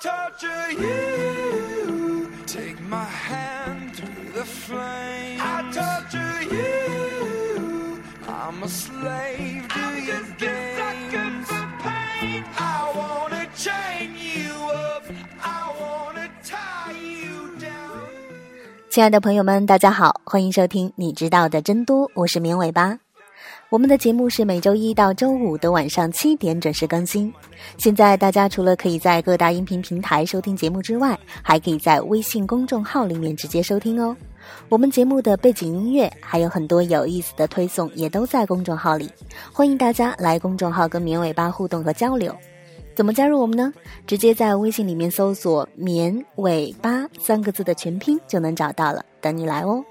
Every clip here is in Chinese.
torture you. Take my hand through the flames. I torture you. I'm a slave to your games. I wanna chain you up. I wanna tie you down. 亲爱的朋友们，大家好，欢迎收听你知道的真多，我是绵尾巴。我们的节目是每周一到周五的晚上七点准时更新。现在大家除了可以在各大音频平台收听节目之外，还可以在微信公众号里面直接收听哦。我们节目的背景音乐还有很多有意思的推送，也都在公众号里。欢迎大家来公众号跟绵尾巴互动和交流。怎么加入我们呢？直接在微信里面搜索“绵尾巴”三个字的全拼就能找到了，等你来哦。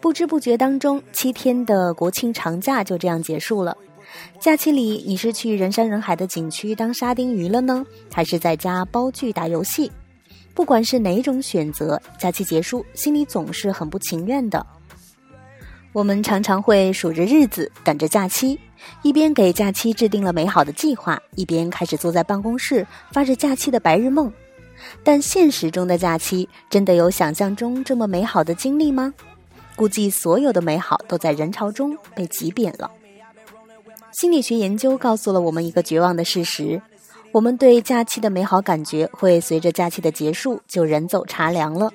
不知不觉当中，七天的国庆长假就这样结束了。假期里，你是去人山人海的景区当沙丁鱼了呢，还是在家煲剧打游戏？不管是哪种选择，假期结束，心里总是很不情愿的。我们常常会数着日子，等着假期，一边给假期制定了美好的计划，一边开始坐在办公室发着假期的白日梦。但现实中的假期，真的有想象中这么美好的经历吗？估计所有的美好都在人潮中被挤扁了。心理学研究告诉了我们一个绝望的事实：我们对假期的美好感觉会随着假期的结束就人走茶凉了。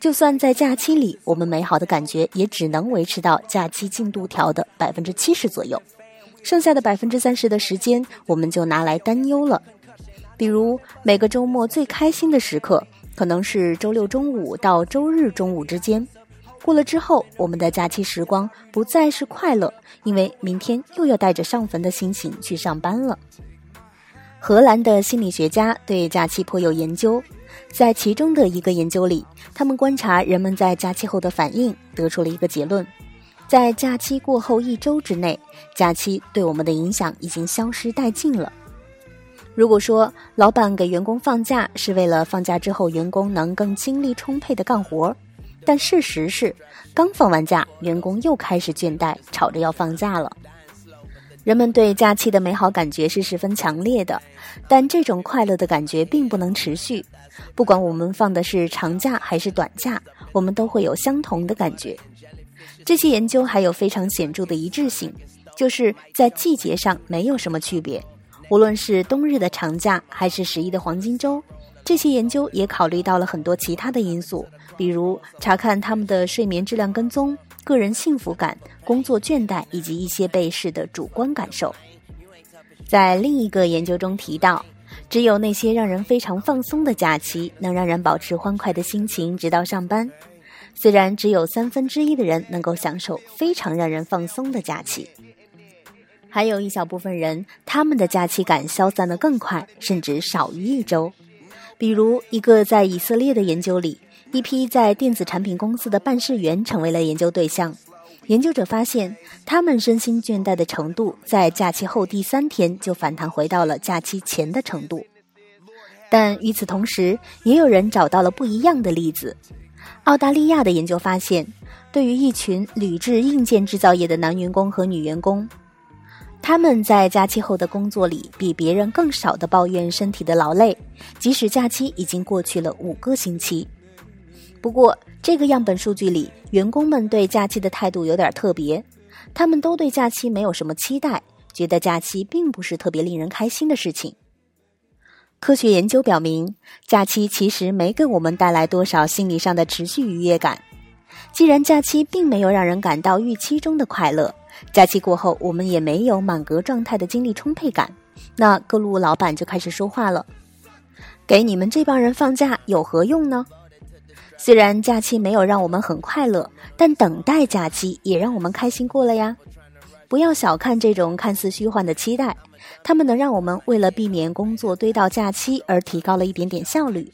就算在假期里，我们美好的感觉也只能维持到假期进度条的百分之七十左右，剩下的百分之三十的时间，我们就拿来担忧了。比如，每个周末最开心的时刻，可能是周六中午到周日中午之间。过了之后，我们的假期时光不再是快乐，因为明天又要带着上坟的心情去上班了。荷兰的心理学家对假期颇有研究，在其中的一个研究里，他们观察人们在假期后的反应，得出了一个结论：在假期过后一周之内，假期对我们的影响已经消失殆尽了。如果说老板给员工放假是为了放假之后员工能更精力充沛的干活，但事实是，刚放完假，员工又开始倦怠，吵着要放假了。人们对假期的美好感觉是十分强烈的，但这种快乐的感觉并不能持续。不管我们放的是长假还是短假，我们都会有相同的感觉。这些研究还有非常显著的一致性，就是在季节上没有什么区别。无论是冬日的长假，还是十一的黄金周，这些研究也考虑到了很多其他的因素，比如查看他们的睡眠质量跟踪、个人幸福感、工作倦怠以及一些被试的主观感受。在另一个研究中提到，只有那些让人非常放松的假期，能让人保持欢快的心情直到上班。虽然只有三分之一的人能够享受非常让人放松的假期。还有一小部分人，他们的假期感消散得更快，甚至少于一周。比如，一个在以色列的研究里，一批在电子产品公司的办事员成为了研究对象。研究者发现，他们身心倦怠的程度在假期后第三天就反弹回到了假期前的程度。但与此同时，也有人找到了不一样的例子。澳大利亚的研究发现，对于一群铝制硬件制造业的男员工和女员工。他们在假期后的工作里，比别人更少的抱怨身体的劳累，即使假期已经过去了五个星期。不过，这个样本数据里，员工们对假期的态度有点特别，他们都对假期没有什么期待，觉得假期并不是特别令人开心的事情。科学研究表明，假期其实没给我们带来多少心理上的持续愉悦感。既然假期并没有让人感到预期中的快乐。假期过后，我们也没有满格状态的精力充沛感，那各路老板就开始说话了：“给你们这帮人放假有何用呢？虽然假期没有让我们很快乐，但等待假期也让我们开心过了呀！不要小看这种看似虚幻的期待，他们能让我们为了避免工作堆到假期而提高了一点点效率，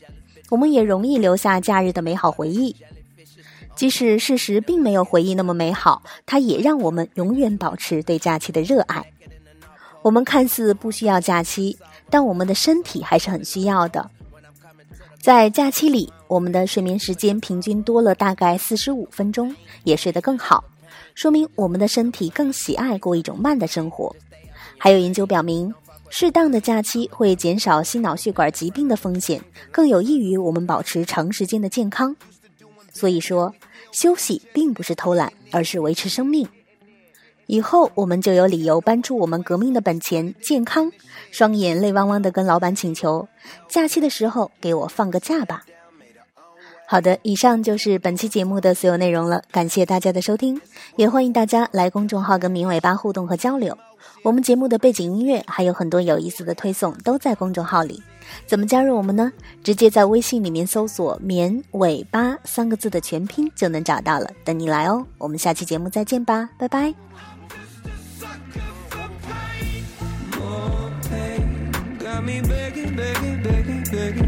我们也容易留下假日的美好回忆。”即使事实并没有回忆那么美好，它也让我们永远保持对假期的热爱。我们看似不需要假期，但我们的身体还是很需要的。在假期里，我们的睡眠时间平均多了大概四十五分钟，也睡得更好，说明我们的身体更喜爱过一种慢的生活。还有研究表明，适当的假期会减少心脑血管疾病的风险，更有益于我们保持长时间的健康。所以说，休息并不是偷懒，而是维持生命。以后我们就有理由搬出我们革命的本钱——健康，双眼泪汪汪的跟老板请求：假期的时候给我放个假吧。好的，以上就是本期节目的所有内容了，感谢大家的收听，也欢迎大家来公众号跟明尾巴互动和交流。我们节目的背景音乐还有很多有意思的推送都在公众号里，怎么加入我们呢？直接在微信里面搜索“绵尾巴”三个字的全拼就能找到了，等你来哦。我们下期节目再见吧，拜拜。me, baby.